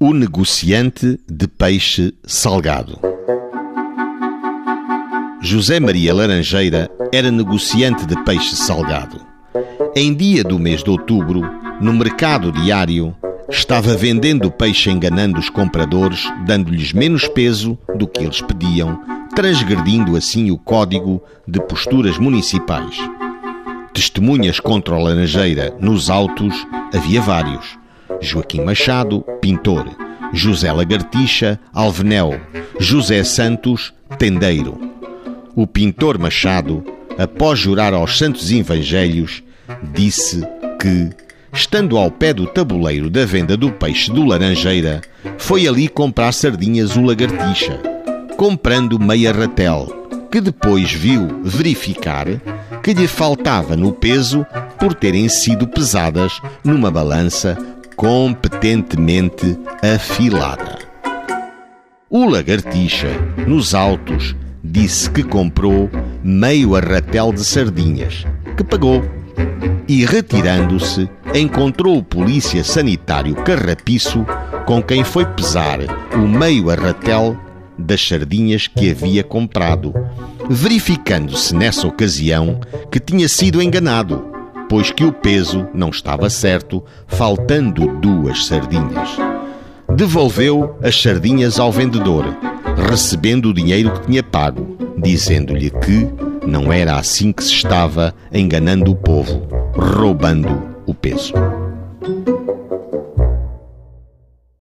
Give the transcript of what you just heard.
O negociante de peixe salgado. José Maria Laranjeira era negociante de peixe salgado. Em dia do mês de outubro, no mercado diário, estava vendendo peixe enganando os compradores, dando-lhes menos peso do que eles pediam, transgredindo assim o código de posturas municipais. Testemunhas contra o Laranjeira nos autos havia vários. Joaquim Machado, pintor. José Lagartixa, alvenel. José Santos, tendeiro. O pintor Machado, após jurar aos santos evangelhos, disse que, estando ao pé do tabuleiro da venda do peixe do Laranjeira, foi ali comprar sardinhas o Lagartixa, comprando meia ratel, que depois viu verificar que lhe faltava no peso por terem sido pesadas numa balança competentemente afilada. O lagartixa, nos autos, disse que comprou meio arratel de sardinhas, que pagou. E retirando-se, encontrou o polícia sanitário carrapiço com quem foi pesar o meio arratel das sardinhas que havia comprado, verificando-se nessa ocasião que tinha sido enganado pois que o peso não estava certo, faltando duas sardinhas. Devolveu as sardinhas ao vendedor, recebendo o dinheiro que tinha pago, dizendo-lhe que não era assim que se estava enganando o povo, roubando o peso.